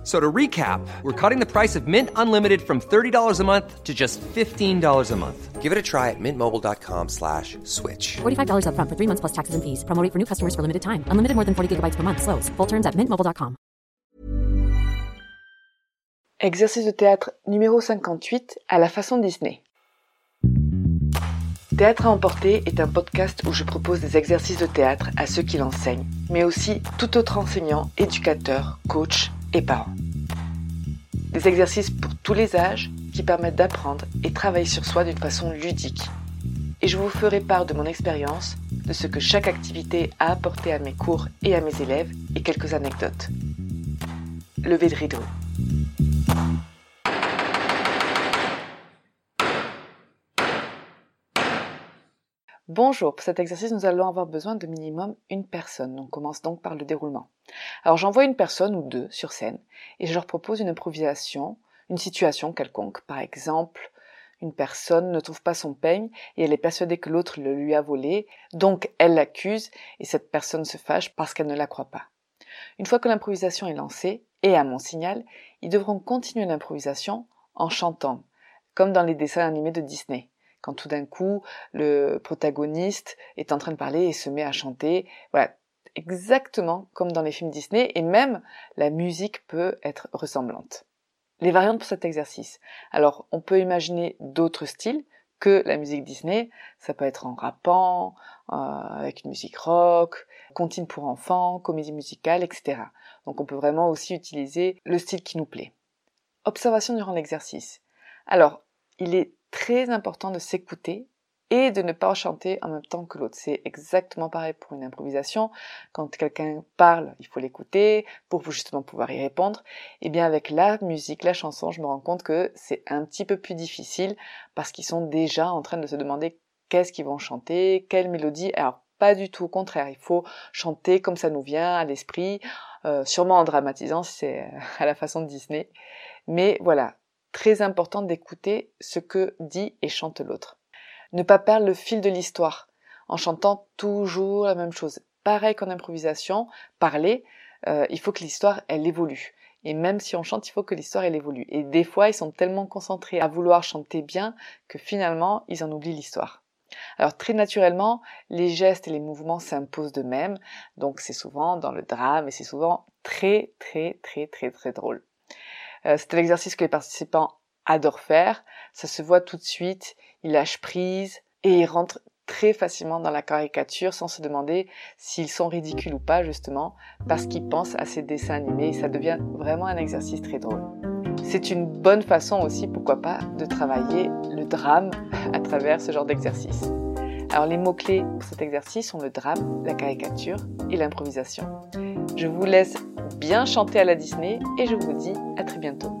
F- So to recap, we're cutting the price of Mint Unlimited from $30 a month to just $15 a month. Give it a try at mintmobile.com slash switch. $45 upfront for three months plus taxes and fees. Promo rate for new customers for limited time. Unlimited more than 40 gigabytes per month. Slows. Full terms at mintmobile.com. Exercice de théâtre numéro 58 à la façon Disney. Théâtre à emporter est un podcast où je propose des exercices de théâtre à ceux qui l'enseignent, mais aussi tout autre enseignant, éducateur, coach et parent. Des exercices pour tous les âges qui permettent d'apprendre et travailler sur soi d'une façon ludique. Et je vous ferai part de mon expérience, de ce que chaque activité a apporté à mes cours et à mes élèves et quelques anecdotes. Levée de rideau. Bonjour, pour cet exercice, nous allons avoir besoin de minimum une personne. On commence donc par le déroulement. Alors j'envoie une personne ou deux sur scène et je leur propose une improvisation, une situation quelconque. Par exemple, une personne ne trouve pas son peigne et elle est persuadée que l'autre le lui a volé, donc elle l'accuse et cette personne se fâche parce qu'elle ne la croit pas. Une fois que l'improvisation est lancée, et à mon signal, ils devront continuer l'improvisation en chantant, comme dans les dessins animés de Disney quand tout d'un coup le protagoniste est en train de parler et se met à chanter. Voilà, exactement comme dans les films Disney et même la musique peut être ressemblante. Les variantes pour cet exercice. Alors, on peut imaginer d'autres styles que la musique Disney. Ça peut être en rappant, euh, avec une musique rock, comptine pour enfants, comédie musicale, etc. Donc on peut vraiment aussi utiliser le style qui nous plaît. Observation durant l'exercice. Alors, il est très important de s'écouter et de ne pas chanter en même temps que l'autre. C'est exactement pareil pour une improvisation. Quand quelqu'un parle, il faut l'écouter pour justement pouvoir y répondre. Et bien avec la musique, la chanson, je me rends compte que c'est un petit peu plus difficile parce qu'ils sont déjà en train de se demander qu'est-ce qu'ils vont chanter, quelle mélodie. Alors pas du tout, au contraire, il faut chanter comme ça nous vient à l'esprit, euh, sûrement en dramatisant si c'est à la façon de Disney. Mais voilà, très important d'écouter ce que dit et chante l'autre. Ne pas perdre le fil de l'histoire en chantant toujours la même chose. Pareil qu'en improvisation, parler, euh, il faut que l'histoire, elle évolue. Et même si on chante, il faut que l'histoire, elle évolue. Et des fois, ils sont tellement concentrés à vouloir chanter bien que finalement, ils en oublient l'histoire. Alors très naturellement, les gestes et les mouvements s'imposent de même, donc c'est souvent dans le drame et c'est souvent très très très très très drôle. Euh, c'est un exercice que les participants adorent faire. Ça se voit tout de suite. Ils lâchent prise et ils rentrent très facilement dans la caricature sans se demander s'ils sont ridicules ou pas justement parce qu'ils pensent à ces dessins animés et ça devient vraiment un exercice très drôle. C'est une bonne façon aussi, pourquoi pas, de travailler le drame à travers ce genre d'exercice. Alors les mots-clés pour cet exercice sont le drame, la caricature et l'improvisation. Je vous laisse bien chanter à la Disney et je vous dis à très bientôt.